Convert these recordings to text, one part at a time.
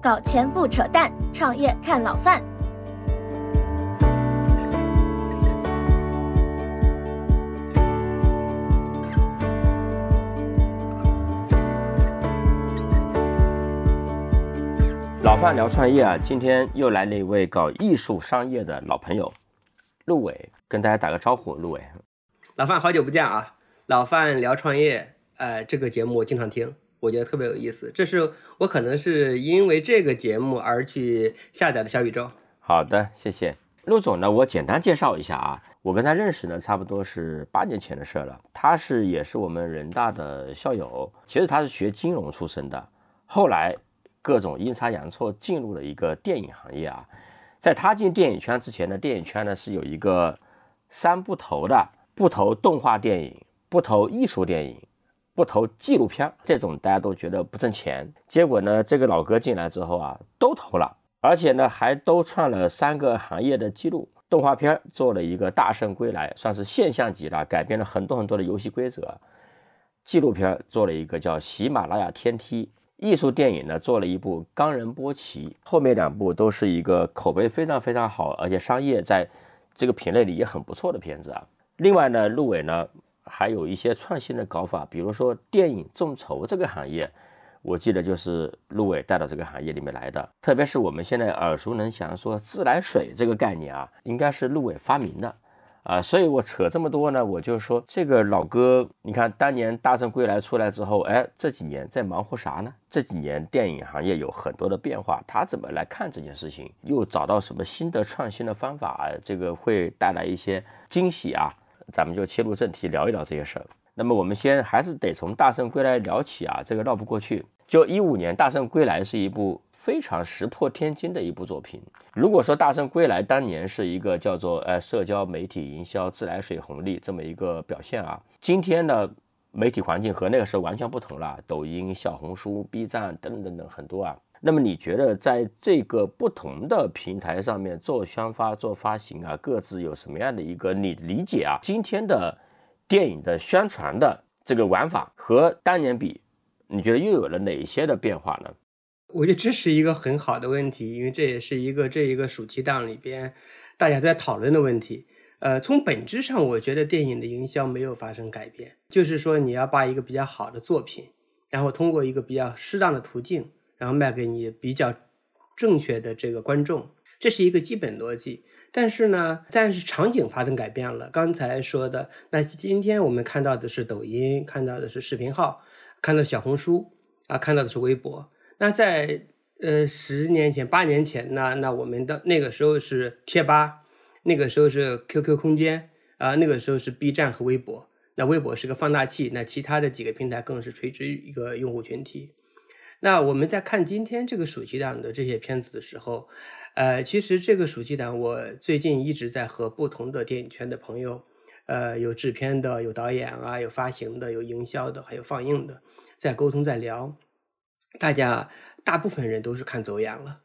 搞钱不扯淡，创业看老范。老范聊创业啊，今天又来了一位搞艺术商业的老朋友，陆伟，跟大家打个招呼。陆伟，老范好久不见啊！老范聊创业，呃，这个节目我经常听，我觉得特别有意思。这是我可能是因为这个节目而去下载的小宇宙。好的，谢谢陆总呢。我简单介绍一下啊，我跟他认识呢，差不多是八年前的事了。他是也是我们人大的校友，其实他是学金融出身的，后来。各种阴差阳错进入了一个电影行业啊，在他进电影圈之前呢，电影圈呢是有一个三不投的，不投动画电影，不投艺术电影，不投纪录片，这种大家都觉得不挣钱。结果呢，这个老哥进来之后啊，都投了，而且呢还都创了三个行业的记录。动画片做了一个《大圣归来》，算是现象级的，改编了很多很多的游戏规则。纪录片做了一个叫《喜马拉雅天梯》。艺术电影呢，做了一部《冈仁波齐》，后面两部都是一个口碑非常非常好，而且商业在这个品类里也很不错的片子啊。另外呢，陆伟呢还有一些创新的搞法，比如说电影众筹这个行业，我记得就是陆伟带到这个行业里面来的。特别是我们现在耳熟能详说自来水这个概念啊，应该是陆伟发明的。啊，所以我扯这么多呢，我就说这个老哥，你看当年《大圣归来》出来之后，哎，这几年在忙活啥呢？这几年电影行业有很多的变化，他怎么来看这件事情？又找到什么新的创新的方法？这个会带来一些惊喜啊！咱们就切入正题，聊一聊这些事儿。那么我们先还是得从《大圣归来》聊起啊，这个绕不过去。就一五年，《大圣归来》是一部非常石破天惊的一部作品。如果说《大圣归来》当年是一个叫做呃社交媒体营销自来水红利这么一个表现啊，今天的媒体环境和那个时候完全不同了，抖音、小红书、B 站等等等等很多啊。那么你觉得在这个不同的平台上面做宣发、做发行啊，各自有什么样的一个你理解啊？今天的电影的宣传的这个玩法和当年比？你觉得又有了哪些的变化呢？我觉得这是一个很好的问题，因为这也是一个这一个暑期档里边大家在讨论的问题。呃，从本质上，我觉得电影的营销没有发生改变，就是说你要把一个比较好的作品，然后通过一个比较适当的途径，然后卖给你比较正确的这个观众，这是一个基本逻辑。但是呢，但是场景发生改变了。刚才说的，那今天我们看到的是抖音，看到的是视频号。看到小红书啊，看到的是微博。那在呃十年前、八年前呢，那我们的那个时候是贴吧，那个时候是 QQ 空间啊，那个时候是 B 站和微博。那微博是个放大器，那其他的几个平台更是垂直一个用户群体。那我们在看今天这个暑期档的这些片子的时候，呃，其实这个暑期档我最近一直在和不同的电影圈的朋友。呃，有制片的，有导演啊，有发行的，有营销的，还有放映的，在沟通，在聊。大家大部分人都是看走眼了，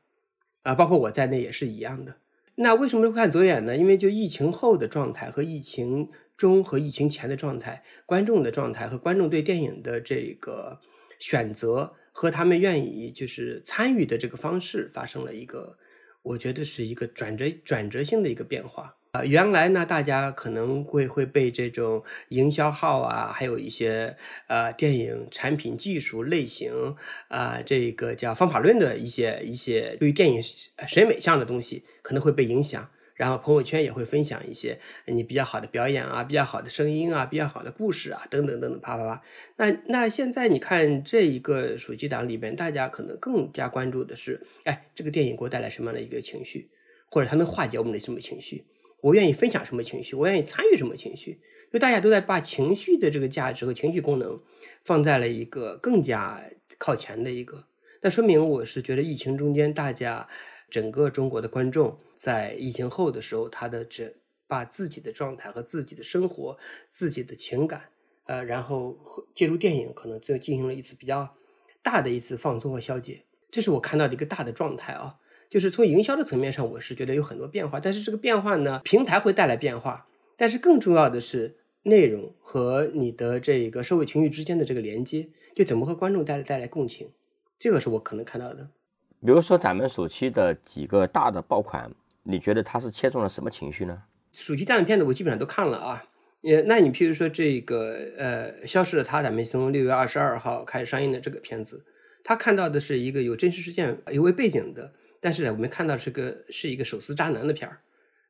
啊，包括我在内也是一样的。那为什么会看走眼呢？因为就疫情后的状态和疫情中和疫情前的状态，观众的状态和观众对电影的这个选择和他们愿意就是参与的这个方式发生了一个，我觉得是一个转折转折性的一个变化。啊，原来呢，大家可能会会被这种营销号啊，还有一些呃电影产品技术类型啊，这个叫方法论的一些一些对于电影审美向的东西可能会被影响，然后朋友圈也会分享一些你比较好的表演啊，比较好的声音啊，比较好的故事啊，等等等等，啪啪啪。那那现在你看这一个手机档里边，大家可能更加关注的是，哎，这个电影给我带来什么样的一个情绪，或者它能化解我们的什么情绪？我愿意分享什么情绪，我愿意参与什么情绪，就大家都在把情绪的这个价值和情绪功能放在了一个更加靠前的一个。那说明我是觉得疫情中间，大家整个中国的观众在疫情后的时候，他的这把自己的状态和自己的生活、自己的情感，呃，然后借助电影，可能就进行了一次比较大的一次放松和消解。这是我看到的一个大的状态啊。就是从营销的层面上，我是觉得有很多变化，但是这个变化呢，平台会带来变化，但是更重要的是内容和你的这个社会情绪之间的这个连接，就怎么和观众带来带来共情，这个是我可能看到的。比如说咱们暑期的几个大的爆款，你觉得它是切中了什么情绪呢？暑期档的片子我基本上都看了啊。呃，那你譬如说这个呃，消失的他，咱们从六月二十二号开始上映的这个片子，他看到的是一个有真实事件有为背景的，但是呢，我们看到是个是一个手撕渣男的片儿，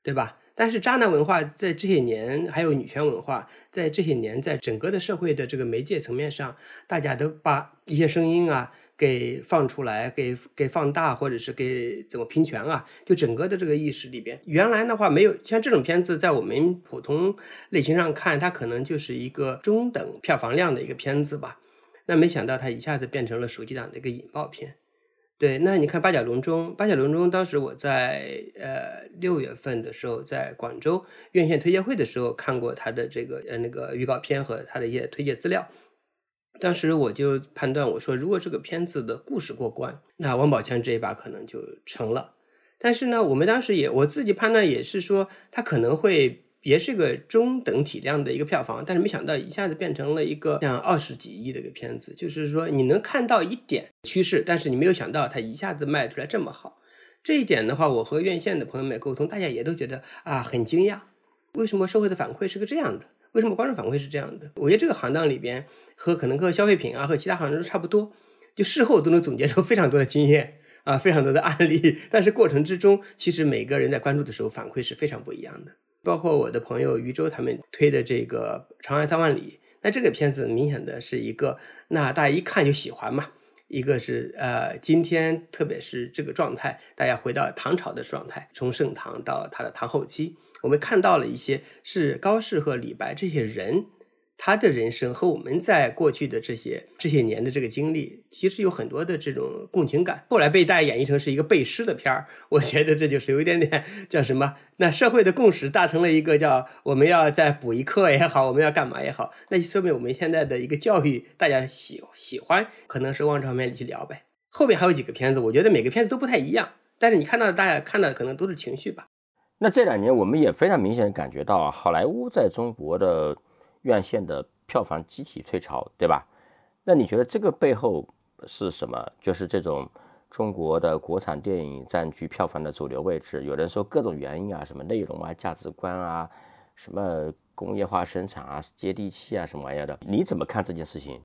对吧？但是渣男文化在这些年，还有女权文化在这些年，在整个的社会的这个媒介层面上，大家都把一些声音啊。给放出来，给给放大，或者是给怎么平权啊？就整个的这个意识里边，原来的话没有像这种片子，在我们普通类型上看，它可能就是一个中等票房量的一个片子吧。那没想到它一下子变成了手机党的一个引爆片。对，那你看《八角笼中》，《八角笼中》当时我在呃六月份的时候，在广州院线推介会的时候看过它的这个呃那个预告片和它的一些推介资料。当时我就判断，我说如果这个片子的故事过关，那王宝强这一把可能就成了。但是呢，我们当时也我自己判断也是说，它可能会也是个中等体量的一个票房，但是没想到一下子变成了一个像二十几亿的一个片子。就是说你能看到一点趋势，但是你没有想到它一下子卖出来这么好。这一点的话，我和院线的朋友们沟通，大家也都觉得啊很惊讶，为什么社会的反馈是个这样的？为什么观众反馈是这样的？我觉得这个行当里边和可能和消费品啊和其他行当都差不多，就事后都能总结出非常多的经验啊，非常多的案例。但是过程之中，其实每个人在关注的时候反馈是非常不一样的。包括我的朋友余舟他们推的这个《长安三万里》，那这个片子明显的是一个，那大家一看就喜欢嘛。一个是呃，今天特别是这个状态，大家回到唐朝的状态，从盛唐到他的唐后期。我们看到了一些是高适和李白这些人，他的人生和我们在过去的这些这些年的这个经历，其实有很多的这种共情感。后来被大家演绎成是一个背诗的片儿，我觉得这就是有一点点叫什么？那社会的共识达成了一个叫我们要再补一课也好，我们要干嘛也好，那就说明我们现在的一个教育大家喜喜欢，可能是往这方面去聊呗。后面还有几个片子，我觉得每个片子都不太一样，但是你看到的大家看到的可能都是情绪吧。那这两年我们也非常明显的感觉到啊，好莱坞在中国的院线的票房集体退潮，对吧？那你觉得这个背后是什么？就是这种中国的国产电影占据票房的主流位置，有人说各种原因啊，什么内容啊、价值观啊、什么工业化生产啊、接地气啊什么玩意儿的，你怎么看这件事情？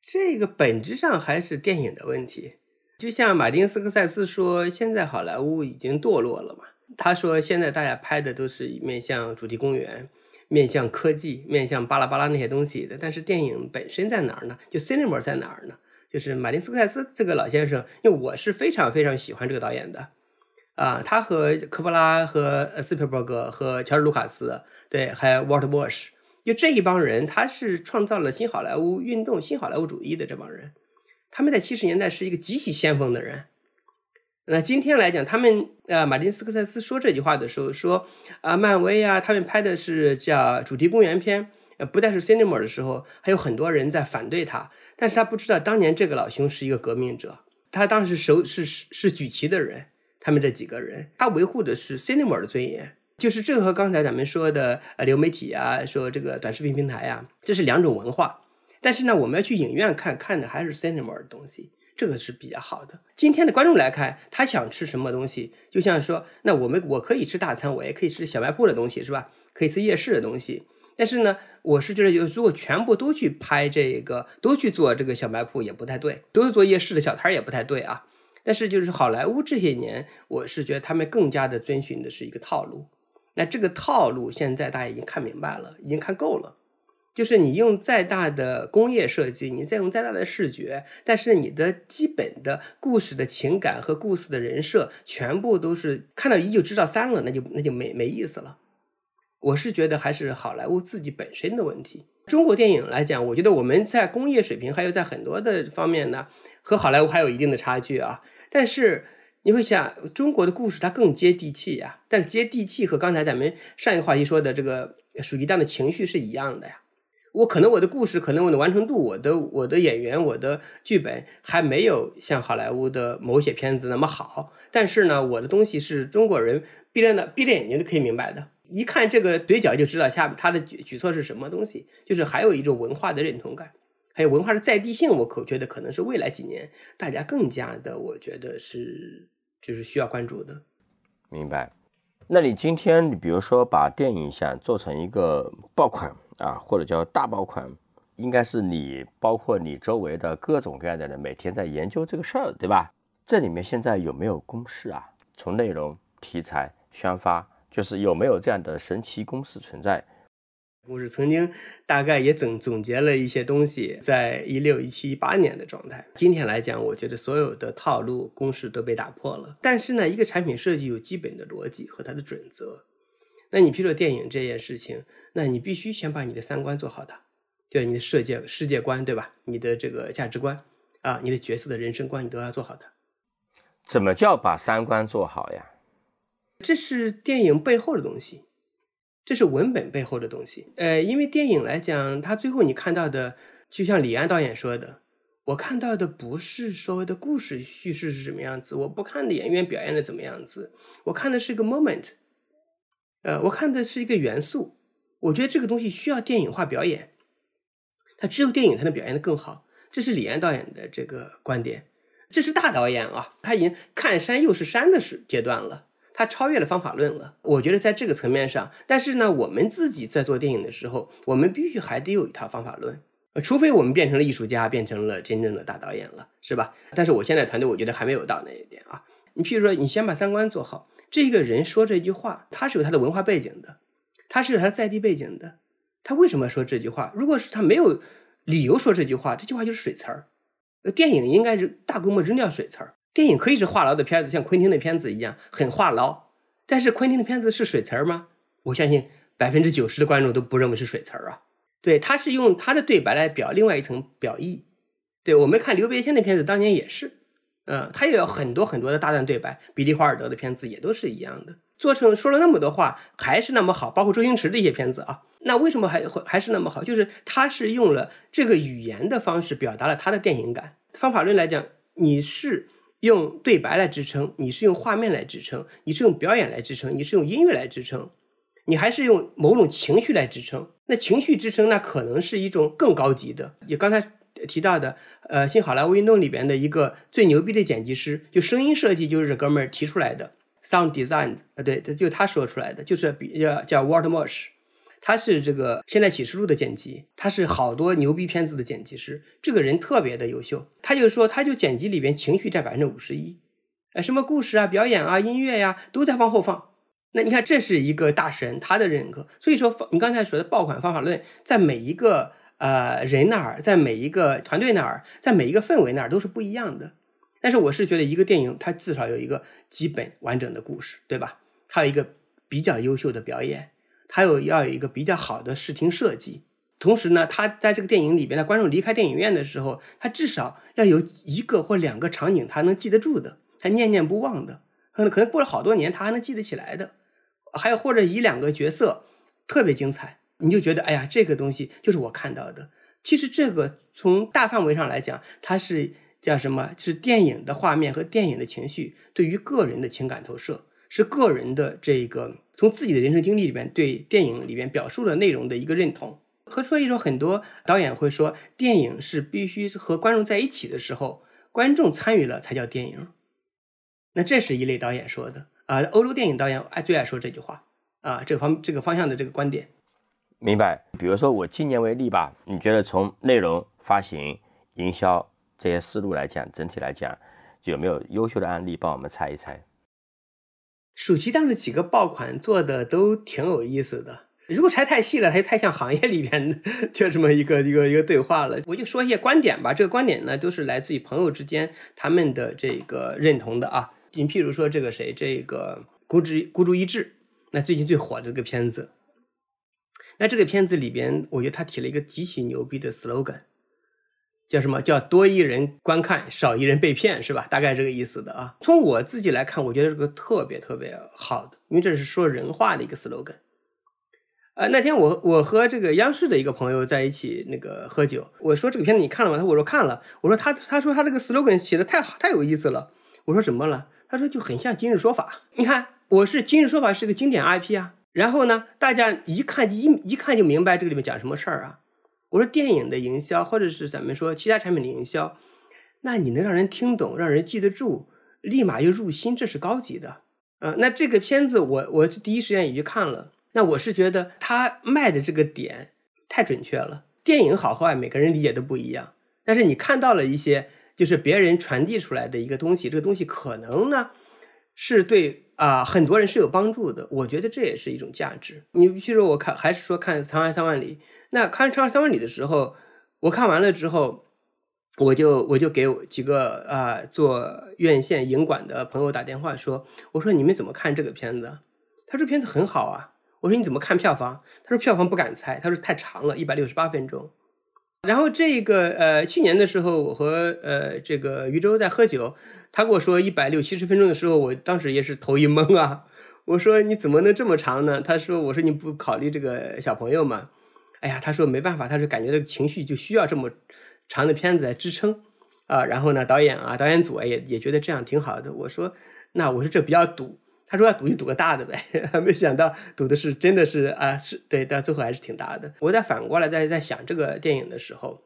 这个本质上还是电影的问题。就像马丁斯科塞斯说，现在好莱坞已经堕落了嘛。他说：“现在大家拍的都是面向主题公园，面向科技，面向巴拉巴拉那些东西的。但是电影本身在哪儿呢？就 cinema 在哪儿呢？就是马丁斯科塞斯这个老先生，因为我是非常非常喜欢这个导演的，啊，他和科波拉、和斯皮尔伯格、和乔治卢卡斯，对，还有 Walter Bosch，就这一帮人，他是创造了新好莱坞运动、新好莱坞主义的这帮人。他们在七十年代是一个极其先锋的人。”那今天来讲，他们呃，马丁斯科塞斯说这句话的时候说啊，漫威啊，他们拍的是叫主题公园片，呃，不再是 cinema 的时候，还有很多人在反对他，但是他不知道当年这个老兄是一个革命者，他当时手是是是举旗的人，他们这几个人，他维护的是 cinema 的尊严，就是这和刚才咱们说的呃流媒体啊，说这个短视频平台啊，这是两种文化，但是呢，我们要去影院看看的还是 cinema 的东西。这个是比较好的。今天的观众来看，他想吃什么东西，就像说，那我们我可以吃大餐，我也可以吃小卖部的东西，是吧？可以吃夜市的东西。但是呢，我是觉得，如果全部都去拍这个，都去做这个小卖铺也不太对，都是做夜市的小摊也不太对啊。但是就是好莱坞这些年，我是觉得他们更加的遵循的是一个套路。那这个套路现在大家已经看明白了，已经看够了。就是你用再大的工业设计，你再用再大的视觉，但是你的基本的故事的情感和故事的人设，全部都是看到一就知道三了，那就那就没没意思了。我是觉得还是好莱坞自己本身的问题。中国电影来讲，我觉得我们在工业水平还有在很多的方面呢，和好莱坞还有一定的差距啊。但是你会想，中国的故事它更接地气呀。但是接地气和刚才咱们上一个话题说的这个暑期档的情绪是一样的呀。我可能我的故事，可能我的完成度，我的我的演员，我的剧本还没有像好莱坞的某些片子那么好。但是呢，我的东西是中国人闭着的闭着眼睛都可以明白的，一看这个嘴角就知道下面他的举举措是什么东西，就是还有一种文化的认同感，还有文化的在地性，我可觉得可能是未来几年大家更加的，我觉得是就是需要关注的。明白。那你今天你比如说把电影想做成一个爆款啊，或者叫大爆款，应该是你包括你周围的各种各样的人每天在研究这个事儿，对吧？这里面现在有没有公式啊？从内容、题材、宣发，就是有没有这样的神奇公式存在？我是曾经大概也总总结了一些东西，在一六、一七、一八年的状态。今天来讲，我觉得所有的套路公式都被打破了。但是呢，一个产品设计有基本的逻辑和它的准则。那你譬如说电影这件事情，那你必须先把你的三观做好的，对你的世界世界观，对吧？你的这个价值观啊，你的角色的人生观，你都要做好的。怎么叫把三观做好呀？这是电影背后的东西。这是文本背后的东西，呃，因为电影来讲，它最后你看到的，就像李安导演说的，我看到的不是所谓的故事叙事是什么样子，我不看的演员表演的怎么样子，我看的是个 moment，呃，我看的是一个元素，我觉得这个东西需要电影化表演，它只有电影才能表现的更好，这是李安导演的这个观点，这是大导演啊，他已经看山又是山的时阶段了。他超越了方法论了，我觉得在这个层面上，但是呢，我们自己在做电影的时候，我们必须还得有一套方法论，除非我们变成了艺术家，变成了真正的大导演了，是吧？但是我现在团队，我觉得还没有到那一点啊。你譬如说，你先把三观做好，这个人说这句话，他是有他的文化背景的，他是有他在地背景的，他为什么说这句话？如果是他没有理由说这句话，这句话就是水词儿。电影应该是大规模扔掉水词儿。电影可以是话痨的片子，像昆汀的片子一样很话痨，但是昆汀的片子是水词儿吗？我相信百分之九十的观众都不认为是水词儿啊。对，他是用他的对白来表另外一层表意。对我们看刘别谦的片子，当年也是，嗯，他也有很多很多的大段对白。比利华尔德的片子也都是一样的，做成说了那么多话，还是那么好。包括周星驰的一些片子啊，那为什么还会还是那么好？就是他是用了这个语言的方式表达了他的电影感。方法论来讲，你是。用对白来支撑，你是用画面来支撑，你是用表演来支撑，你是用音乐来支撑，你还是用某种情绪来支撑。那情绪支撑，那可能是一种更高级的。也刚才提到的，呃，新好莱坞运动里边的一个最牛逼的剪辑师，就声音设计就是这哥们儿提出来的，sound design 啊，对，就他说出来的，就是比叫叫 Walter Marsh。他是这个《现代启示录》的剪辑，他是好多牛逼片子的剪辑师，这个人特别的优秀。他就说，他就剪辑里边情绪占百分之五十一，呃，什么故事啊、表演啊、音乐呀，都在往后放。那你看，这是一个大神，他的认可。所以说，你刚才说的爆款方法论，在每一个呃人那儿，在每一个团队那儿，在每一个氛围那儿都是不一样的。但是我是觉得，一个电影它至少有一个基本完整的故事，对吧？它有一个比较优秀的表演。他有要有一个比较好的视听设计，同时呢，他在这个电影里边的观众离开电影院的时候，他至少要有一个或两个场景他能记得住的，他念念不忘的，可能可能过了好多年他还能记得起来的，还有或者一两个角色特别精彩，你就觉得哎呀，这个东西就是我看到的。其实这个从大范围上来讲，它是叫什么？是电影的画面和电影的情绪对于个人的情感投射，是个人的这个。从自己的人生经历里边对电影里边表述的内容的一个认同，和所以说很多导演会说，电影是必须和观众在一起的时候，观众参与了才叫电影。那这是一类导演说的啊，欧洲电影导演爱最爱说这句话啊，这个方这个方向的这个观点。明白。比如说我今年为例吧，你觉得从内容、发行、营销这些思路来讲，整体来讲，有没有优秀的案例帮我们猜一猜？暑期档的几个爆款做的都挺有意思的，如果拆太细了，它就太像行业里边的就这么一个一个一个对话了。我就说一些观点吧，这个观点呢都是来自于朋友之间他们的这个认同的啊。你譬如说这个谁，这个孤注孤注一掷，那最近最火的这个片子，那这个片子里边，我觉得他提了一个极其牛逼的 slogan。叫什么叫多一人观看，少一人被骗，是吧？大概这个意思的啊。从我自己来看，我觉得这个特别特别好的，因为这是说人话的一个 slogan。呃，那天我我和这个央视的一个朋友在一起那个喝酒，我说这个片子你看了吗？他我说看了。我说他他说他这个 slogan 写的太好太有意思了。我说怎么了？他说就很像今日说法。你看，我是今日说法是个经典 IP 啊。然后呢，大家一看一一看就明白这个里面讲什么事儿啊。我说电影的营销，或者是咱们说其他产品的营销，那你能让人听懂，让人记得住，立马又入心，这是高级的。呃，那这个片子我我第一时间也去看了，那我是觉得他卖的这个点太准确了。电影好坏，每个人理解都不一样，但是你看到了一些就是别人传递出来的一个东西，这个东西可能呢是对啊很多人是有帮助的。我觉得这也是一种价值。你比如说我看还是说看《长安三万里》，那看《长安三万里》的时候，我看完了之后。我就我就给几个啊做院线影馆的朋友打电话说，我说你们怎么看这个片子？他说片子很好啊。我说你怎么看票房？他说票房不敢猜，他说太长了，一百六十八分钟。然后这个呃去年的时候，我和呃这个余舟在喝酒，他跟我说一百六七十分钟的时候，我当时也是头一懵啊。我说你怎么能这么长呢？他说我说你不考虑这个小朋友吗？哎呀，他说没办法，他说感觉这个情绪就需要这么。长的片子来支撑，啊，然后呢，导演啊，导演组，也也觉得这样挺好的。我说，那我说这比较赌，他说要赌就赌个大的呗。没想到赌的是真的是啊，是对，到最后还是挺大的。我在反过来在在想这个电影的时候，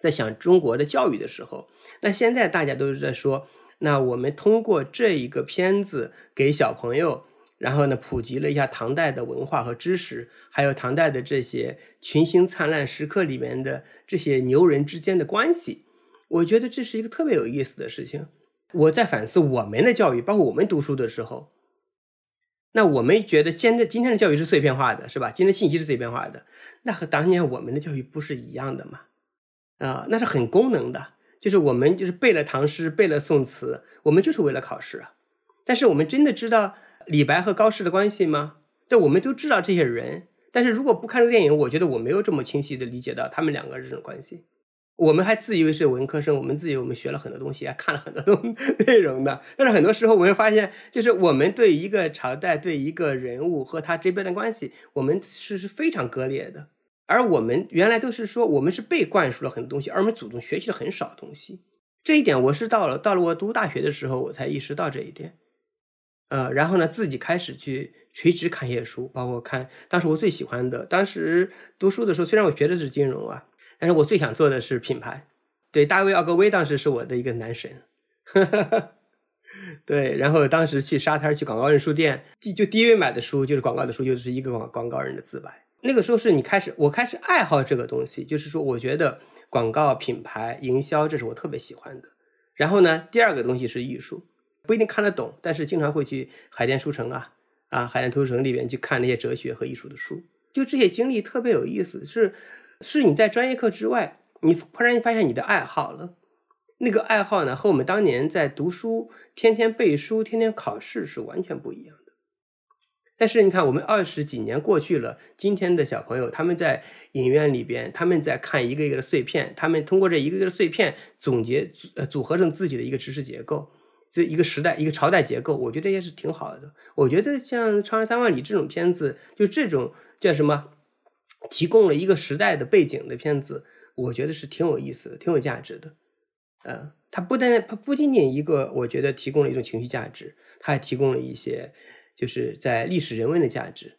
在想中国的教育的时候，那现在大家都是在说，那我们通过这一个片子给小朋友。然后呢，普及了一下唐代的文化和知识，还有唐代的这些群星灿烂时刻里面的这些牛人之间的关系。我觉得这是一个特别有意思的事情。我在反思我们的教育，包括我们读书的时候，那我们觉得现在今天的教育是碎片化的，是吧？今天信息是碎片化的，那和当年我们的教育不是一样的吗？啊，那是很功能的，就是我们就是背了唐诗，背了宋词，我们就是为了考试啊。但是我们真的知道。李白和高适的关系吗？这我们都知道这些人，但是如果不看这个电影，我觉得我没有这么清晰的理解到他们两个这种关系。我们还自以为是文科生，我们自以为我们学了很多东西，还看了很多东 内容的。但是很多时候我们会发现，就是我们对一个朝代、对一个人物和他这边的关系，我们是是非常割裂的。而我们原来都是说，我们是被灌输了很多东西，而我们主动学习了很少东西。这一点，我是到了到了我读大学的时候，我才意识到这一点。呃，然后呢，自己开始去垂直看一些书，包括看当时我最喜欢的。当时读书的时候，虽然我学的是金融啊，但是我最想做的是品牌。对，大卫·奥格威当时是我的一个男神。对，然后当时去沙滩去广告人书店，就就第一位买的书就是广告的书，就是一个广广告人的自白。那个时候是你开始，我开始爱好这个东西，就是说，我觉得广告品牌营销，这是我特别喜欢的。然后呢，第二个东西是艺术。不一定看得懂，但是经常会去海淀书城啊啊，海淀图书城里边去看那些哲学和艺术的书，就这些经历特别有意思。是，是你在专业课之外，你突然发现你的爱好了，那个爱好呢，和我们当年在读书、天天背书、天天考试是完全不一样的。但是你看，我们二十几年过去了，今天的小朋友他们在影院里边，他们在看一个一个的碎片，他们通过这一个个的碎片总结呃组合成自己的一个知识结构。这一个时代，一个朝代结构，我觉得也是挺好的。我觉得像《长安三万里》这种片子，就这种叫什么，提供了一个时代的背景的片子，我觉得是挺有意思的，挺有价值的。嗯，它不但它不仅仅一个，我觉得提供了一种情绪价值，它还提供了一些就是在历史人文的价值。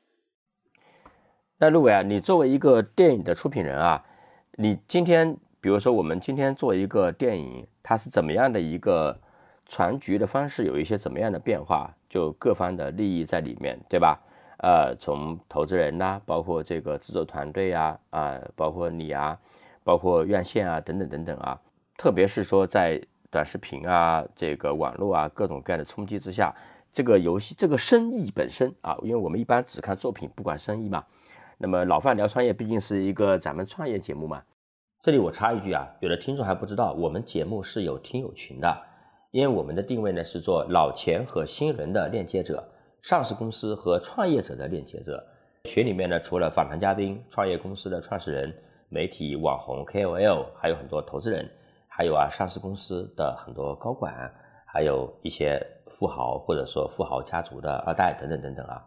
那陆伟啊，你作为一个电影的出品人啊，你今天比如说我们今天做一个电影，它是怎么样的一个？传局的方式有一些怎么样的变化？就各方的利益在里面，对吧？呃，从投资人呐，包括这个制作团队呀，啊，包括你啊，包括院线啊，等等等等啊。特别是说在短视频啊，这个网络啊，各种各样的冲击之下，这个游戏这个生意本身啊，因为我们一般只看作品，不管生意嘛。那么老范聊创业毕竟是一个咱们创业节目嘛。这里我插一句啊，有的听众还不知道，我们节目是有听友群的。因为我们的定位呢是做老钱和新人的链接者，上市公司和创业者的链接者。群里面呢，除了访谈嘉宾、创业公司的创始人、媒体网红 KOL，还有很多投资人，还有啊上市公司的很多高管，还有一些富豪或者说富豪家族的二代等等等等啊。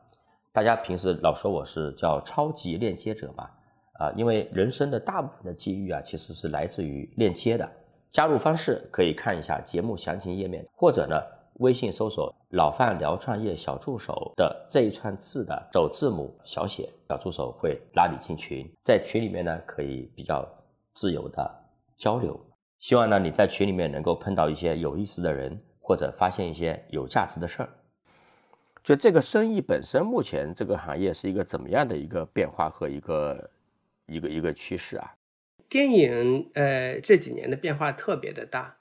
大家平时老说我是叫超级链接者吧，啊，因为人生的大部分的机遇啊，其实是来自于链接的。加入方式可以看一下节目详情页面，或者呢，微信搜索“老范聊创业小助手”的这一串字的首字母小写小助手会拉你进群，在群里面呢可以比较自由的交流。希望呢你在群里面能够碰到一些有意思的人，或者发现一些有价值的事儿。就这个生意本身，目前这个行业是一个怎么样的一个变化和一个一个一个趋势啊？电影呃这几年的变化特别的大，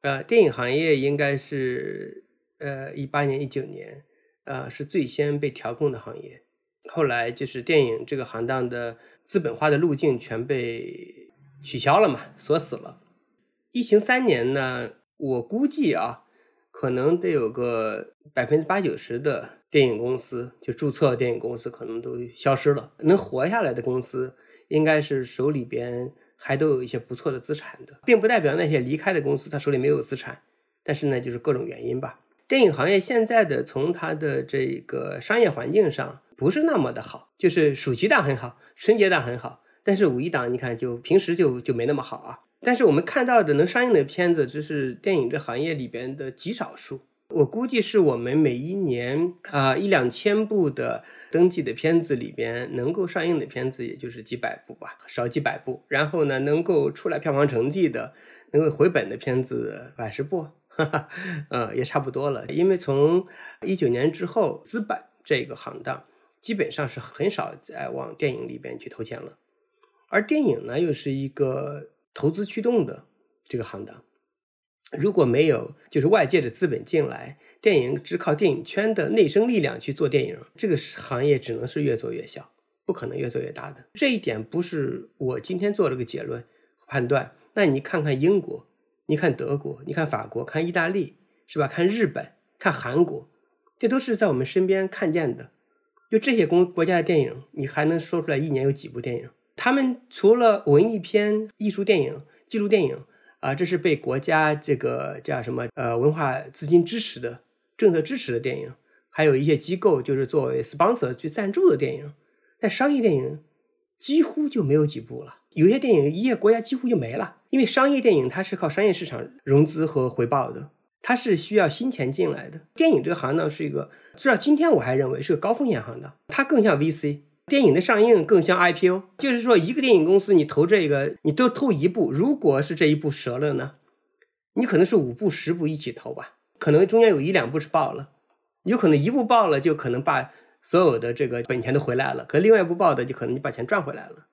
呃，电影行业应该是呃一八年一九年，呃是最先被调控的行业。后来就是电影这个行当的资本化的路径全被取消了嘛，锁死了。疫情三年呢，我估计啊，可能得有个百分之八九十的电影公司就注册电影公司可能都消失了。能活下来的公司，应该是手里边还都有一些不错的资产的，并不代表那些离开的公司他手里没有资产，但是呢，就是各种原因吧。电影行业现在的从它的这个商业环境上。不是那么的好，就是暑期档很好，春节档很好，但是五一档你看就平时就就没那么好啊。但是我们看到的能上映的片子，只是电影这行业里边的极少数。我估计是我们每一年啊一两千部的登记的片子里边，能够上映的片子也就是几百部吧，少几百部。然后呢，能够出来票房成绩的，能够回本的片子百十部，哈哈，呃也差不多了。因为从一九年之后，资本这个行当。基本上是很少在往电影里边去投钱了，而电影呢又是一个投资驱动的这个行当，如果没有就是外界的资本进来，电影只靠电影圈的内生力量去做电影，这个行业只能是越做越小，不可能越做越大的。这一点不是我今天做了个结论判断。那你看看英国，你看德国，你看法国，看意大利，是吧？看日本，看韩国，这都是在我们身边看见的。就这些公国家的电影，你还能说出来一年有几部电影？他们除了文艺片、艺术电影、纪录电影啊，这是被国家这个叫什么呃文化资金支持的政策支持的电影，还有一些机构就是作为 sponsor 去赞助的电影。但商业电影几乎就没有几部了，有些电影一些国家几乎就没了，因为商业电影它是靠商业市场融资和回报的。它是需要新钱进来的。电影这个行当是一个，至少今天我还认为是个高风险行当。它更像 VC，电影的上映更像 IPO。就是说，一个电影公司你投这个，你都投一部，如果是这一部折了呢，你可能是五部、十部一起投吧，可能中间有一两部是爆了，有可能一部爆了就可能把所有的这个本钱都回来了，可另外一部爆的就可能你把钱赚回来了。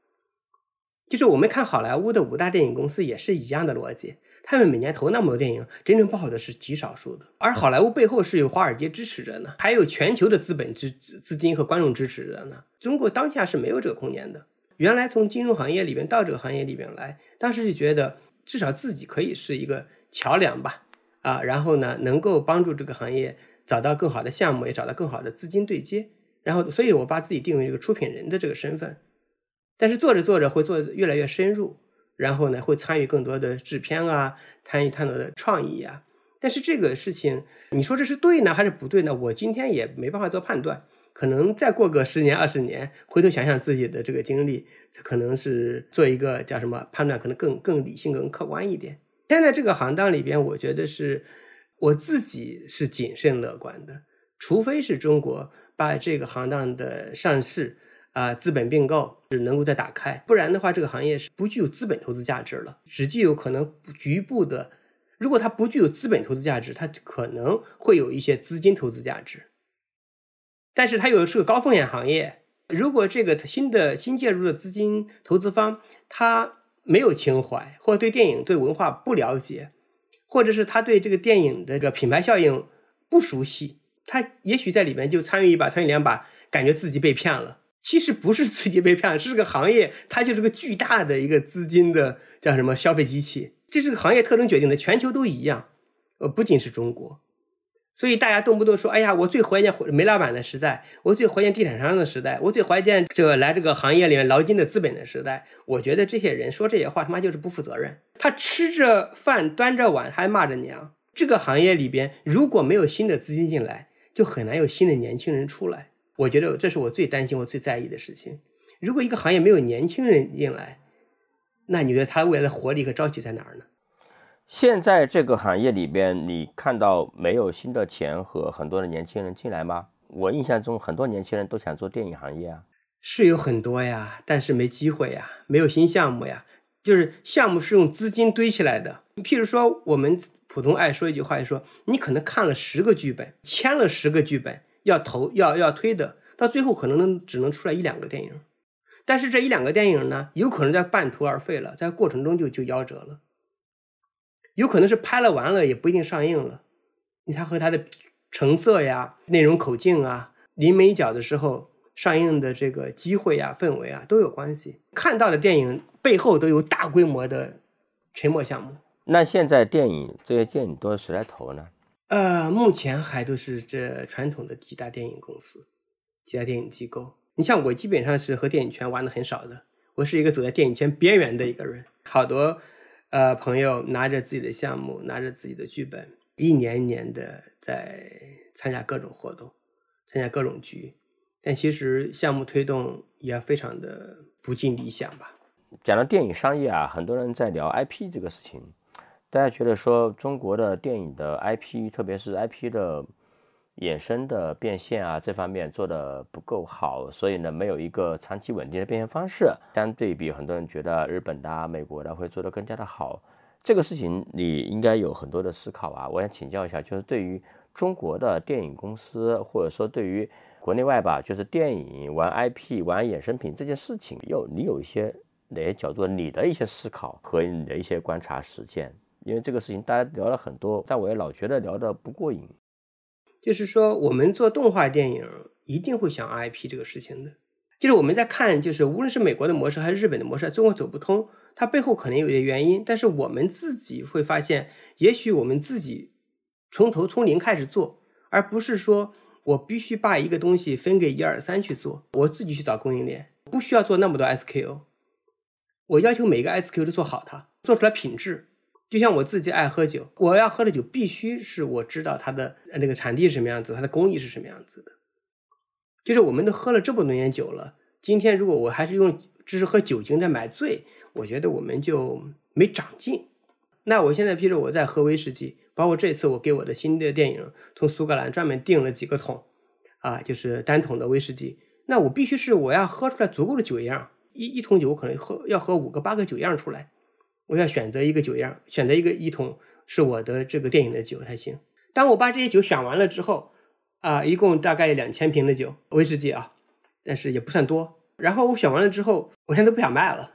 就是我们看好莱坞的五大电影公司也是一样的逻辑，他们每年投那么多电影，真正不好的是极少数的。而好莱坞背后是有华尔街支持着呢，还有全球的资本资资金和观众支持着呢。中国当下是没有这个空间的。原来从金融行业里边到这个行业里边来，当时就觉得至少自己可以是一个桥梁吧，啊，然后呢能够帮助这个行业找到更好的项目，也找到更好的资金对接。然后，所以我把自己定为这个出品人的这个身份。但是做着做着会做越来越深入，然后呢会参与更多的制片啊，参与探讨的创意啊。但是这个事情，你说这是对呢还是不对呢？我今天也没办法做判断。可能再过个十年二十年，回头想想自己的这个经历，可能是做一个叫什么判断，可能更更理性、更客观一点。现在这个行当里边，我觉得是我自己是谨慎乐观的，除非是中国把这个行当的上市。啊，资本并购是能够再打开，不然的话，这个行业是不具有资本投资价值了，只具有可能局部的。如果它不具有资本投资价值，它可能会有一些资金投资价值。但是它又是个高风险行业，如果这个新的新介入的资金投资方他没有情怀，或对电影对文化不了解，或者是他对这个电影的这个品牌效应不熟悉，他也许在里面就参与一把，参与两把，感觉自己被骗了。其实不是自己被骗，是这个行业，它就是个巨大的一个资金的叫什么消费机器，这是个行业特征决定的，全球都一样，呃，不仅是中国，所以大家动不动说，哎呀，我最怀念煤老板的时代，我最怀念地产商的时代，我最怀念这个来这个行业里面捞金的资本的时代。我觉得这些人说这些话，他妈就是不负责任。他吃着饭端着碗还骂着娘。这个行业里边如果没有新的资金进来，就很难有新的年轻人出来。我觉得这是我最担心、我最在意的事情。如果一个行业没有年轻人进来，那你觉得它未来的活力和朝气在哪儿呢？现在这个行业里边，你看到没有新的钱和很多的年轻人进来吗？我印象中，很多年轻人都想做电影行业啊。是有很多呀，但是没机会呀，没有新项目呀。就是项目是用资金堆起来的。譬如说，我们普通爱说一句话，就说你可能看了十个剧本，签了十个剧本，要投要要推的，到最后可能能只能出来一两个电影。但是这一两个电影呢，有可能在半途而废了，在过程中就就夭折了。有可能是拍了完了也不一定上映了。你它和它的成色呀、内容口径啊、临门一脚的时候上映的这个机会啊、氛围啊都有关系。看到的电影。背后都有大规模的沉没项目。那现在电影这些电影都是谁来投呢？呃，目前还都是这传统的几大电影公司、几大电影机构。你像我，基本上是和电影圈玩的很少的。我是一个走在电影圈边缘的一个人。好多呃朋友拿着自己的项目，拿着自己的剧本，一年一年的在参加各种活动，参加各种局。但其实项目推动也非常的不尽理想吧。讲到电影商业啊，很多人在聊 IP 这个事情，大家觉得说中国的电影的 IP，特别是 IP 的衍生的变现啊，这方面做的不够好，所以呢，没有一个长期稳定的变现方式。相对比，很多人觉得日本的、美国的会做得更加的好。这个事情你应该有很多的思考啊。我想请教一下，就是对于中国的电影公司，或者说对于国内外吧，就是电影玩 IP、玩衍生品这件事情，有你有一些。哪些角度，你的一些思考和你的一些观察实践，因为这个事情大家聊了很多，但我也老觉得聊得不过瘾。就是说，我们做动画电影一定会想 IP 这个事情的。就是我们在看，就是无论是美国的模式还是日本的模式，中国走不通，它背后可能有些原因。但是我们自己会发现，也许我们自己从头从零开始做，而不是说我必须把一个东西分给一二三去做，我自己去找供应链，不需要做那么多 SKU。我要求每个 SQ 都做好它，做出来品质。就像我自己爱喝酒，我要喝的酒必须是我知道它的那个产地是什么样子，它的工艺是什么样子的。就是我们都喝了这么多年酒了，今天如果我还是用只是喝酒精在买醉，我觉得我们就没长进。那我现在，譬如我在喝威士忌，包括这次我给我的新的电影从苏格兰专门订了几个桶，啊，就是单桶的威士忌。那我必须是我要喝出来足够的酒样。一一桶酒，我可能喝要喝五个八个酒样出来，我要选择一个酒样，选择一个一桶是我的这个电影的酒才行。当我把这些酒选完了之后，啊，一共大概两千瓶的酒，威士忌啊，但是也不算多。然后我选完了之后，我现在都不想卖了。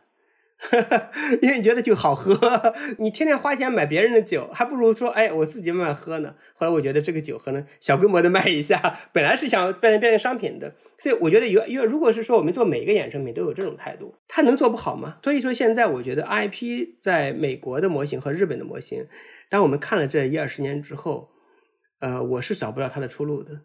因为你觉得酒好喝，你天天花钱买别人的酒，还不如说，哎，我自己慢慢喝呢。后来我觉得这个酒可能小规模的卖一下，本来是想变成变成商品的，所以我觉得有有，如果是说我们做每一个衍生品都有这种态度，它能做不好吗？所以说现在我觉得 IP 在美国的模型和日本的模型，当我们看了这一二十年之后，呃，我是找不到它的出路的。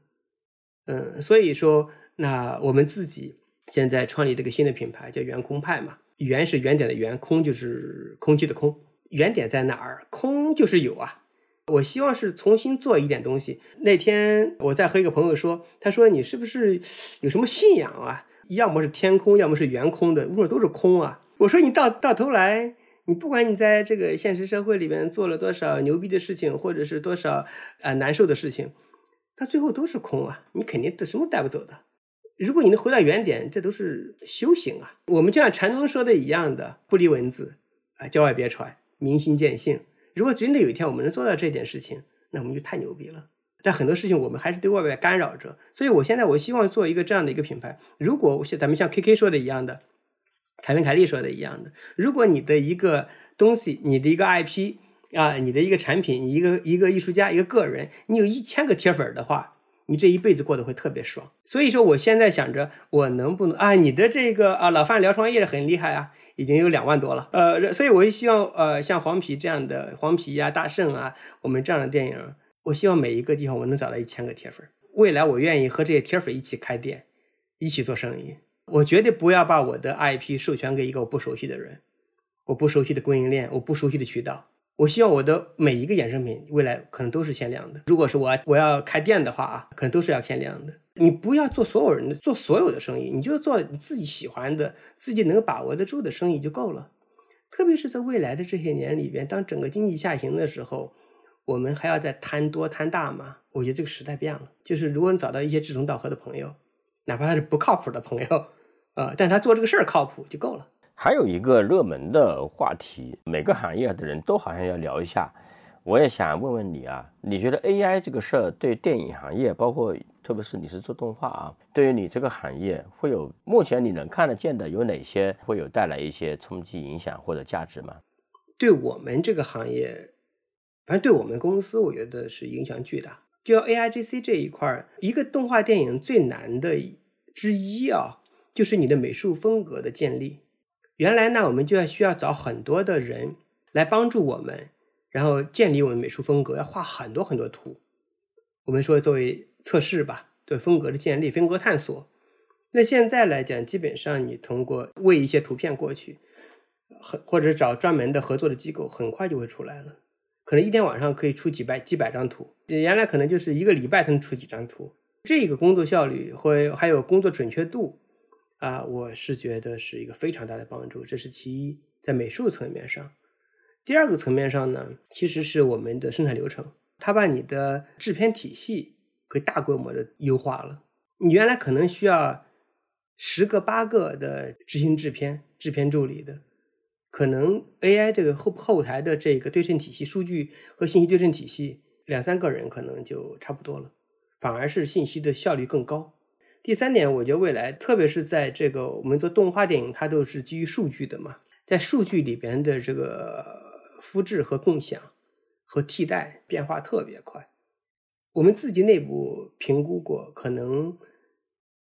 嗯，所以说，那我们自己现在创立这个新的品牌叫圆空派嘛。原是原点的原，空就是空气的空。原点在哪儿？空就是有啊。我希望是重新做一点东西。那天我在和一个朋友说，他说你是不是有什么信仰啊？要么是天空，要么是圆空的，为什么都是空啊？我说你到到头来，你不管你在这个现实社会里面做了多少牛逼的事情，或者是多少啊难受的事情，它最后都是空啊，你肯定什么带不走的。如果你能回到原点，这都是修行啊。我们就像禅宗说的一样的，不离文字啊，教外别传，明心见性。如果真的有一天我们能做到这件事情，那我们就太牛逼了。但很多事情我们还是对外边干扰着，所以我现在我希望做一个这样的一个品牌。如果像咱们像 K K 说的一样的，凯文凯利说的一样的，如果你的一个东西，你的一个 IP 啊，你的一个产品，你一个一个艺术家，一个个人，你有一千个铁粉的话。你这一辈子过得会特别爽，所以说我现在想着我能不能啊，你的这个啊老范聊创业很厉害啊，已经有两万多了，呃，所以我也希望呃像黄皮这样的黄皮呀、大圣啊，我们这样的电影，我希望每一个地方我能找到一千个铁粉，未来我愿意和这些铁粉一起开店，一起做生意，我绝对不要把我的 IP 授权给一个我不熟悉的人，我不熟悉的供应链，我不熟悉的渠道。我希望我的每一个衍生品未来可能都是限量的。如果是我我要开店的话啊，可能都是要限量的。你不要做所有人的做所有的生意，你就做你自己喜欢的、自己能把握得住的生意就够了。特别是在未来的这些年里边，当整个经济下行的时候，我们还要再贪多贪大吗？我觉得这个时代变了。就是如果你找到一些志同道合的朋友，哪怕他是不靠谱的朋友，啊，但他做这个事儿靠谱就够了。还有一个热门的话题，每个行业的人都好像要聊一下。我也想问问你啊，你觉得 AI 这个事儿对电影行业，包括特别是你是做动画啊，对于你这个行业会有目前你能看得见的有哪些会有带来一些冲击影响或者价值吗？对我们这个行业，反正对我们公司，我觉得是影响巨大。就 AIGC 这一块儿，一个动画电影最难的之一啊，就是你的美术风格的建立。原来呢，我们就要需要找很多的人来帮助我们，然后建立我们美术风格，要画很多很多图。我们说作为测试吧，对风格的建立、风格探索。那现在来讲，基本上你通过喂一些图片过去，很或者找专门的合作的机构，很快就会出来了。可能一天晚上可以出几百几百张图，原来可能就是一个礼拜才能出几张图。这个工作效率和还有工作准确度。啊，我是觉得是一个非常大的帮助，这是其一，在美术层面上。第二个层面上呢，其实是我们的生产流程，它把你的制片体系给大规模的优化了。你原来可能需要十个八个的执行制片、制片助理的，可能 AI 这个后后台的这个对称体系、数据和信息对称体系，两三个人可能就差不多了，反而是信息的效率更高。第三点，我觉得未来，特别是在这个我们做动画电影，它都是基于数据的嘛，在数据里边的这个复制和共享和替代变化特别快。我们自己内部评估过，可能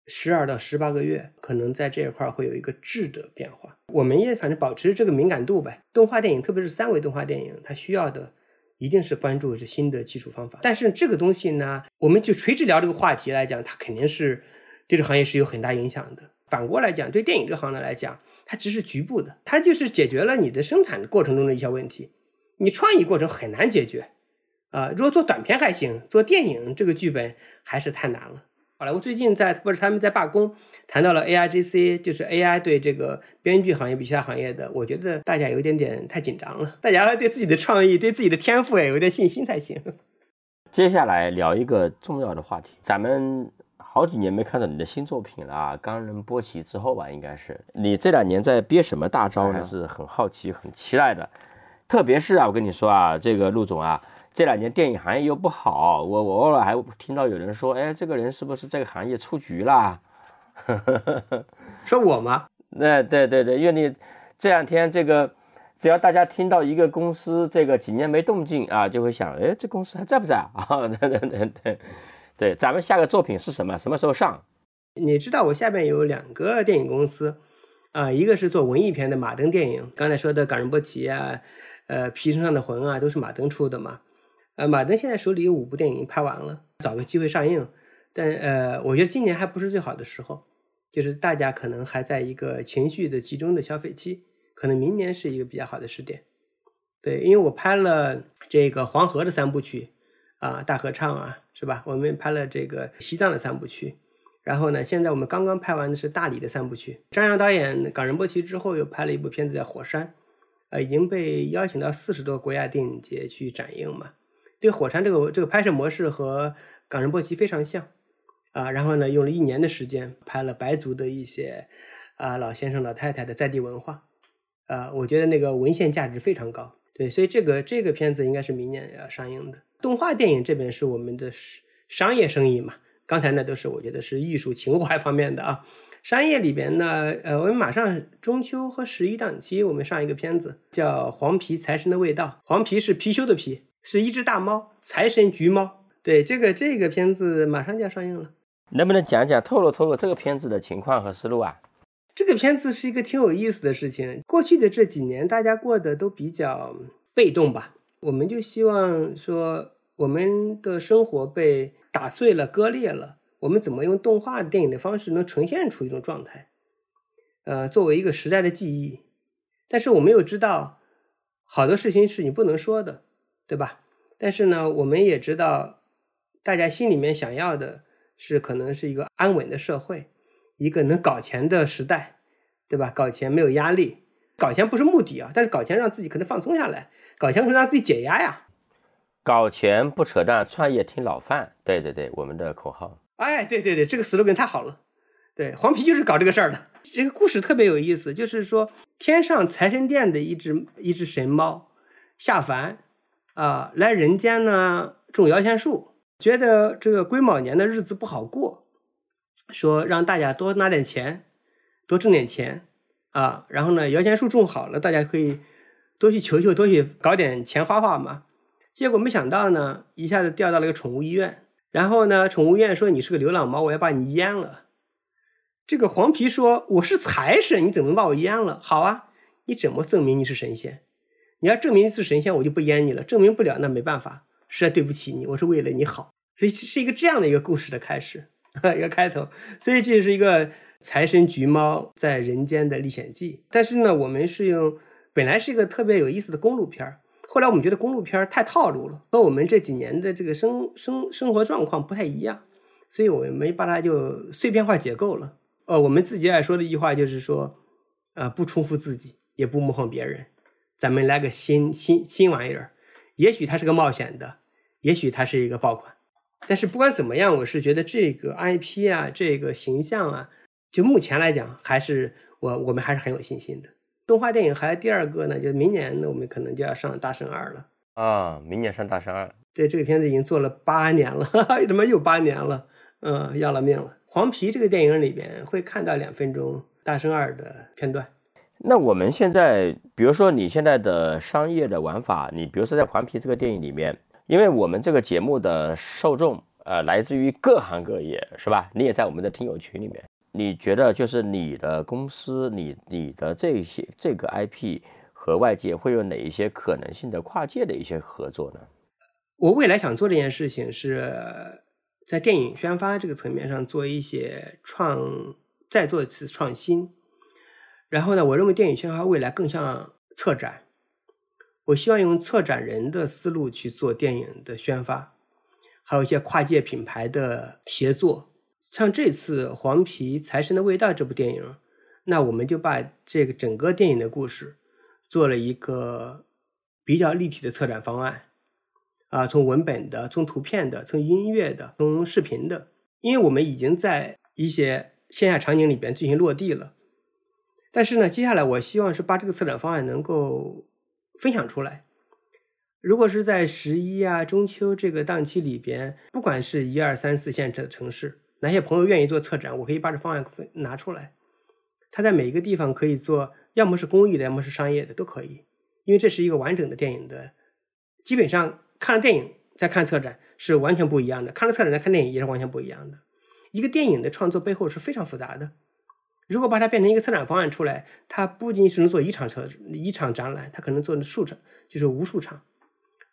十二到十八个月，可能在这一块会有一个质的变化。我们也反正保持这个敏感度呗。动画电影，特别是三维动画电影，它需要的一定是关注这新的技术方法。但是这个东西呢，我们就垂直聊这个话题来讲，它肯定是。对这行业是有很大影响的。反过来讲，对电影这行业来讲，它只是局部的，它就是解决了你的生产过程中的一些问题。你创意过程很难解决啊。如果做短片还行，做电影这个剧本还是太难了。好莱坞最近在不是他们在罢工，谈到了 AIGC，就是 AI 对这个编剧行业比其他行业的，我觉得大家有点点太紧张了。大家要 对自己的创意、对自己的天赋也有点信心才行。接下来聊一个重要的话题，咱们。好几年没看到你的新作品了啊！冈仁波齐之后吧，应该是你这两年在憋什么大招呢？是很好奇、很期待的。特别是啊，我跟你说啊，这个陆总啊，这两年电影行业又不好，我我偶尔还听到有人说，哎，这个人是不是这个行业出局了？说我吗？那对对对，因为你这两天这个，只要大家听到一个公司这个几年没动静啊，就会想，哎，这公司还在不在啊？对对对对。对，咱们下个作品是什么？什么时候上？你知道我下面有两个电影公司，啊，一个是做文艺片的马登电影，刚才说的《冈仁波齐》啊，呃，《皮身上的魂》啊，都是马登出的嘛。呃，马登现在手里有五部电影拍完了，找个机会上映。但呃，我觉得今年还不是最好的时候，就是大家可能还在一个情绪的集中的消费期，可能明年是一个比较好的时点。对，因为我拍了这个黄河的三部曲。啊，大合唱啊，是吧？我们拍了这个西藏的三部曲，然后呢，现在我们刚刚拍完的是大理的三部曲。张扬导演《冈仁波齐》之后又拍了一部片子叫《火山》，呃，已经被邀请到四十多国家电影节去展映嘛。对《火山》这个这个拍摄模式和《冈仁波齐》非常像啊。然后呢，用了一年的时间拍了白族的一些啊老先生老太太的在地文化，啊，我觉得那个文献价值非常高。对，所以这个这个片子应该是明年要上映的。动画电影这边是我们的商业生意嘛？刚才那都是我觉得是艺术情怀方面的啊。商业里边呢，呃，我们马上中秋和十一档期，我们上一个片子叫《黄皮财神的味道》。黄皮是貔貅的貔，是一只大猫，财神橘猫。对，这个这个片子马上就要上映了。能不能讲讲透露透露这个片子的情况和思路啊？这个片子是一个挺有意思的事情。过去的这几年，大家过得都比较被动吧？我们就希望说。我们的生活被打碎了、割裂了，我们怎么用动画电影的方式能呈现出一种状态？呃，作为一个时代的记忆，但是我们又知道，好多事情是你不能说的，对吧？但是呢，我们也知道，大家心里面想要的是可能是一个安稳的社会，一个能搞钱的时代，对吧？搞钱没有压力，搞钱不是目的啊，但是搞钱让自己可能放松下来，搞钱可能让自己解压呀。搞钱不扯淡，创业听老范。对对对，我们的口号。哎，对对对，这个 slogan 太好了。对，黄皮就是搞这个事儿的。这个故事特别有意思，就是说天上财神殿的一只一只神猫下凡啊，来人间呢种摇钱树，觉得这个癸卯年的日子不好过，说让大家多拿点钱，多挣点钱啊。然后呢，摇钱树种好了，大家可以多去求求，多去搞点钱花花嘛。结果没想到呢，一下子调到了一个宠物医院。然后呢，宠物医院说你是个流浪猫，我要把你阉了。这个黄皮说我是财神，你怎么能把我阉了？好啊，你怎么证明你是神仙？你要证明你是神仙，我就不阉你了。证明不了，那没办法，实在对不起你，我是为了你好。所以是一个这样的一个故事的开始，一个开头。所以这是一个财神橘猫在人间的历险记。但是呢，我们是用本来是一个特别有意思的公路片儿。后来我们觉得公路片儿太套路了，和我们这几年的这个生生生活状况不太一样，所以我们把它就碎片化解构了。呃，我们自己爱说的一句话就是说，呃，不重复自己，也不模仿别人，咱们来个新新新玩意儿。也许它是个冒险的，也许它是一个爆款，但是不管怎么样，我是觉得这个 IP 啊，这个形象啊，就目前来讲，还是我我们还是很有信心的。动画电影还有第二个呢，就明年呢，我们可能就要上《大圣二》了啊！明年上《大圣二》，对这个片子已经做了八年了，怎么又八年了？嗯，要了命了！黄皮这个电影里边会看到两分钟《大圣二》的片段。那我们现在，比如说你现在的商业的玩法，你比如说在黄皮这个电影里面，因为我们这个节目的受众，呃，来自于各行各业，是吧？你也在我们的听友群里面。你觉得就是你的公司，你你的这些这个 IP 和外界会有哪一些可能性的跨界的一些合作呢？我未来想做这件事情是在电影宣发这个层面上做一些创，再做一次创新。然后呢，我认为电影宣发未来更像策展，我希望用策展人的思路去做电影的宣发，还有一些跨界品牌的协作。像这次《黄皮财神的味道》这部电影，那我们就把这个整个电影的故事做了一个比较立体的策展方案，啊，从文本的、从图片的、从音乐的、从视频的，因为我们已经在一些线下场景里边进行落地了。但是呢，接下来我希望是把这个策展方案能够分享出来。如果是在十一啊、中秋这个档期里边，不管是一二三四线的城市。哪些朋友愿意做策展，我可以把这方案分拿出来。他在每一个地方可以做，要么是公益的，要么是商业的，都可以。因为这是一个完整的电影的，基本上看了电影再看策展是完全不一样的，看了策展再看电影也是完全不一样的。一个电影的创作背后是非常复杂的。如果把它变成一个策展方案出来，它不仅是能做一场策一场展览，它可能做数场，就是无数场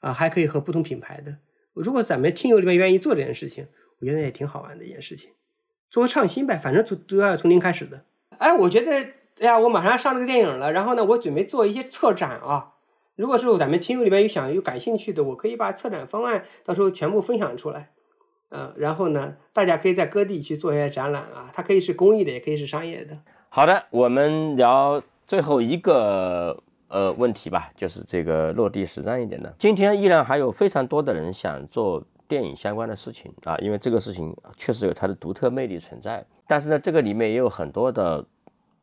啊，还可以和不同品牌的。如果咱们听友里面愿意做这件事情。我觉得也挺好玩的一件事情，做个创新呗，反正都都要从零开始的。哎，我觉得，哎呀，我马上要上这个电影了，然后呢，我准备做一些策展啊。如果是咱们听友里面有想有感兴趣的，我可以把策展方案到时候全部分享出来，嗯，然后呢，大家可以在各地去做一些展览啊，它可以是公益的，也可以是商业的。好的，我们聊最后一个呃问题吧，就是这个落地实战一点的。今天依然还有非常多的人想做。电影相关的事情啊，因为这个事情确实有它的独特魅力存在。但是呢，这个里面也有很多的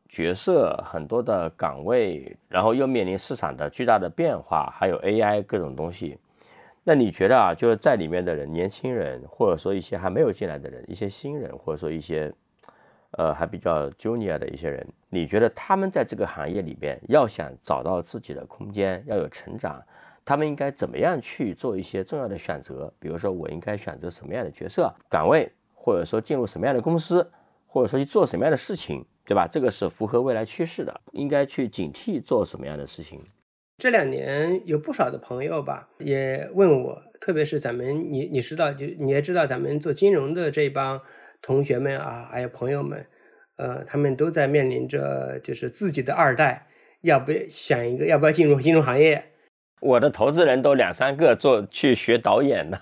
角色、很多的岗位，然后又面临市场的巨大的变化，还有 AI 各种东西。那你觉得啊，就是在里面的人，年轻人，或者说一些还没有进来的人，一些新人，或者说一些呃还比较 junior 的一些人，你觉得他们在这个行业里边要想找到自己的空间，要有成长？他们应该怎么样去做一些重要的选择？比如说，我应该选择什么样的角色、岗位，或者说进入什么样的公司，或者说去做什么样的事情，对吧？这个是符合未来趋势的。应该去警惕做什么样的事情。这两年有不少的朋友吧，也问我，特别是咱们，你你知道，就你也知道，咱们做金融的这帮同学们啊，还有朋友们，呃，他们都在面临着，就是自己的二代要不要选一个，要不要进入金融行业。我的投资人都两三个做去学导演呢，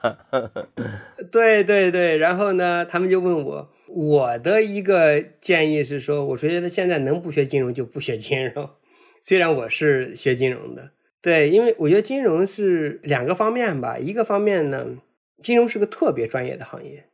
对对对，然后呢，他们就问我，我的一个建议是说，我觉得现在能不学金融就不学金融，虽然我是学金融的，对，因为我觉得金融是两个方面吧，一个方面呢，金融是个特别专业的行业，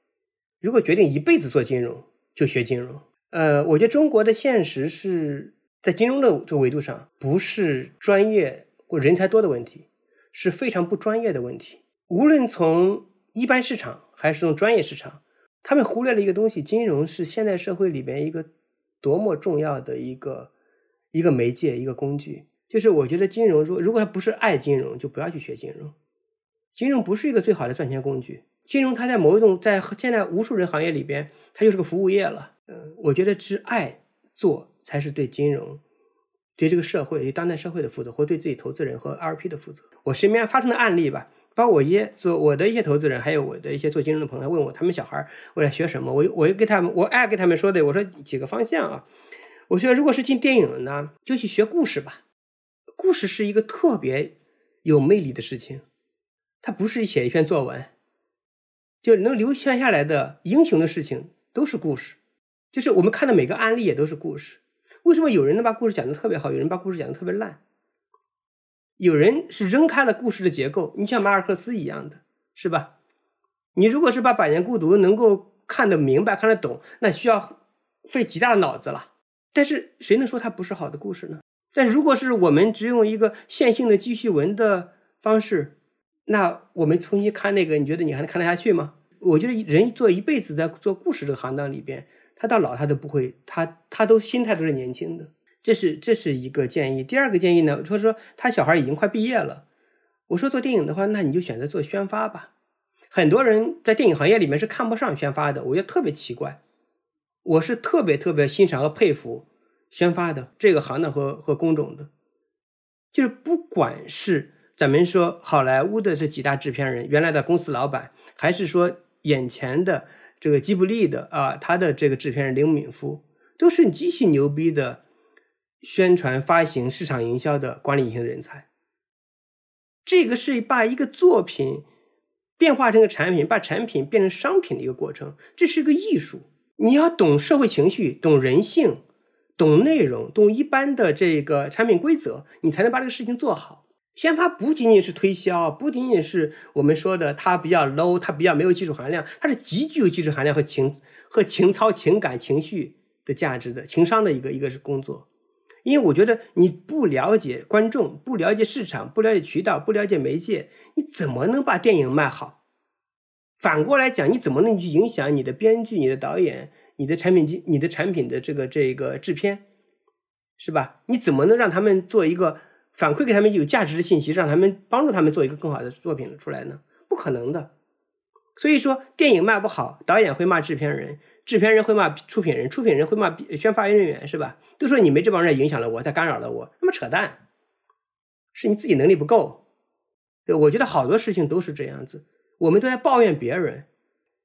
如果决定一辈子做金融，就学金融，呃，我觉得中国的现实是在金融的这维度上，不是专业或人才多的问题，是非常不专业的问题。无论从一般市场还是从专业市场，他们忽略了一个东西：金融是现代社会里边一个多么重要的一个一个媒介、一个工具。就是我觉得金融，如如果他不是爱金融，就不要去学金融。金融不是一个最好的赚钱工具。金融它在某一种在现在无数人行业里边，它就是个服务业了。嗯，我觉得是爱做才是对金融、对这个社会、对当代社会的负责，或对自己投资人和 LP 的负责。我身边发生的案例吧，包括我一些做我的一些投资人，还有我的一些做金融的朋友问我，他们小孩未来学什么？我我给他们，我爱给他们说的，我说几个方向啊。我觉得如果是进电影呢，就去学故事吧。故事是一个特别有魅力的事情，它不是写一篇作文，就能流传下来的英雄的事情都是故事。就是我们看的每个案例也都是故事。为什么有人能把故事讲得特别好，有人把故事讲得特别烂？有人是扔开了故事的结构，你像马尔克斯一样的，是吧？你如果是把《百年孤独》能够看得明白、看得懂，那需要费极大的脑子了。但是谁能说它不是好的故事呢？但如果是我们只用一个线性的记叙文的方式，那我们重新看那个，你觉得你还能看得下去吗？我觉得人做一辈子在做故事这个行当里边。他到老他都不会，他他都心态都是年轻的，这是这是一个建议。第二个建议呢，说说他小孩已经快毕业了，我说做电影的话，那你就选择做宣发吧。很多人在电影行业里面是看不上宣发的，我觉得特别奇怪。我是特别特别欣赏和佩服宣发的这个行当和和工种的，就是不管是咱们说好莱坞的这几大制片人，原来的公司老板，还是说眼前的。这个吉卜力的啊，他的这个制片人林敏夫都是极其牛逼的宣传、发行、市场营销的管理型人才。这个是把一个作品变化成个产品，把产品变成商品的一个过程，这是一个艺术。你要懂社会情绪，懂人性，懂内容，懂一般的这个产品规则，你才能把这个事情做好。宣发不仅仅是推销，不仅仅是我们说的它比较 low，它比较没有技术含量，它是极具有技术含量和情和情操、情感、情绪的价值的情商的一个一个是工作。因为我觉得你不了解观众，不了解市场，不了解渠道，不了解媒介，你怎么能把电影卖好？反过来讲，你怎么能去影响你的编剧、你的导演、你的产品经、你的产品的这个这个制片，是吧？你怎么能让他们做一个？反馈给他们有价值的信息，让他们帮助他们做一个更好的作品出来呢？不可能的。所以说，电影卖不好，导演会骂制片人，制片人会骂出品人，出品人会骂宣发人员，是吧？都说你们这帮人影响了我，他干扰了我，那么扯淡！是你自己能力不够。对，我觉得好多事情都是这样子，我们都在抱怨别人，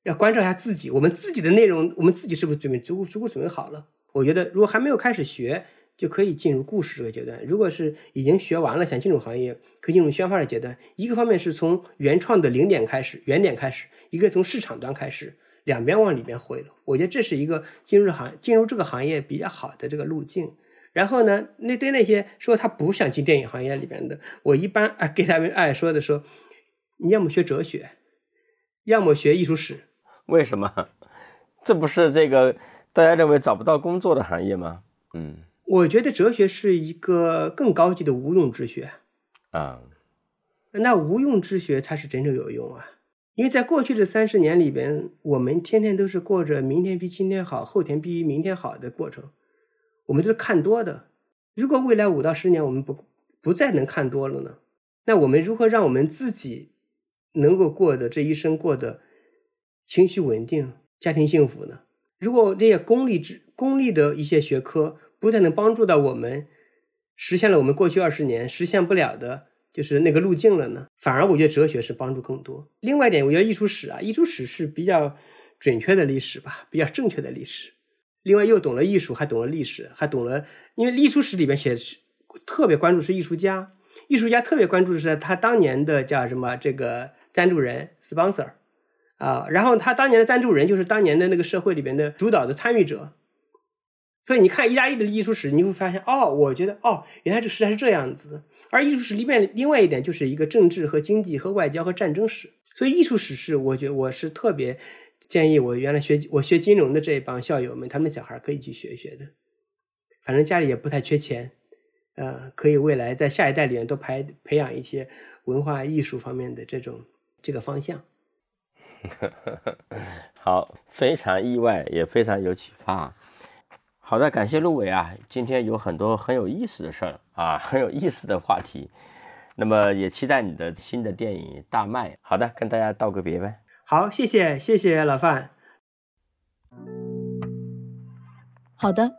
要关照一下自己，我们自己的内容，我们自己是不是准备足够足够准备好了？我觉得，如果还没有开始学。就可以进入故事这个阶段。如果是已经学完了，想进入行业，可以进入宣发的阶段。一个方面是从原创的零点开始、原点开始；一个从市场端开始，两边往里边汇了。我觉得这是一个进入行进入这个行业比较好的这个路径。然后呢，那对那些说他不想进电影行业里边的，我一般啊给他们爱说的说，你要么学哲学，要么学艺术史。为什么？这不是这个大家认为找不到工作的行业吗？嗯。我觉得哲学是一个更高级的无用之学，啊，那无用之学才是真正有用啊！因为在过去这三十年里边，我们天天都是过着明天比今天好，后天比明天好的过程，我们都是看多的。如果未来五到十年我们不不再能看多了呢？那我们如何让我们自己能够过的这一生过得情绪稳定、家庭幸福呢？如果这些功利之功利的一些学科，不再能帮助到我们实现了我们过去二十年实现不了的，就是那个路径了呢。反而我觉得哲学是帮助更多。另外一点，我觉得艺术史啊，艺术史是比较准确的历史吧，比较正确的历史。另外又懂了艺术，还懂了历史，还懂了，因为艺术史里面写是特别关注是艺术家，艺术家特别关注的是他当年的叫什么这个赞助人 sponsor 啊，然后他当年的赞助人就是当年的那个社会里边的主导的参与者。所以你看意大利的艺术史，你会发现哦，我觉得哦，原来这时代是这样子的。而艺术史里面另外一点就是一个政治和经济和外交和战争史。所以艺术史是我觉得我是特别建议我原来学我学金融的这帮校友们，他们小孩可以去学一学的，反正家里也不太缺钱，呃，可以未来在下一代里面多培培养一些文化艺术方面的这种这个方向。好，非常意外，也非常有启发。好的，感谢陆伟啊，今天有很多很有意思的事儿啊，很有意思的话题。那么也期待你的新的电影大卖。好的，跟大家道个别呗。好，谢谢，谢谢老范。好的。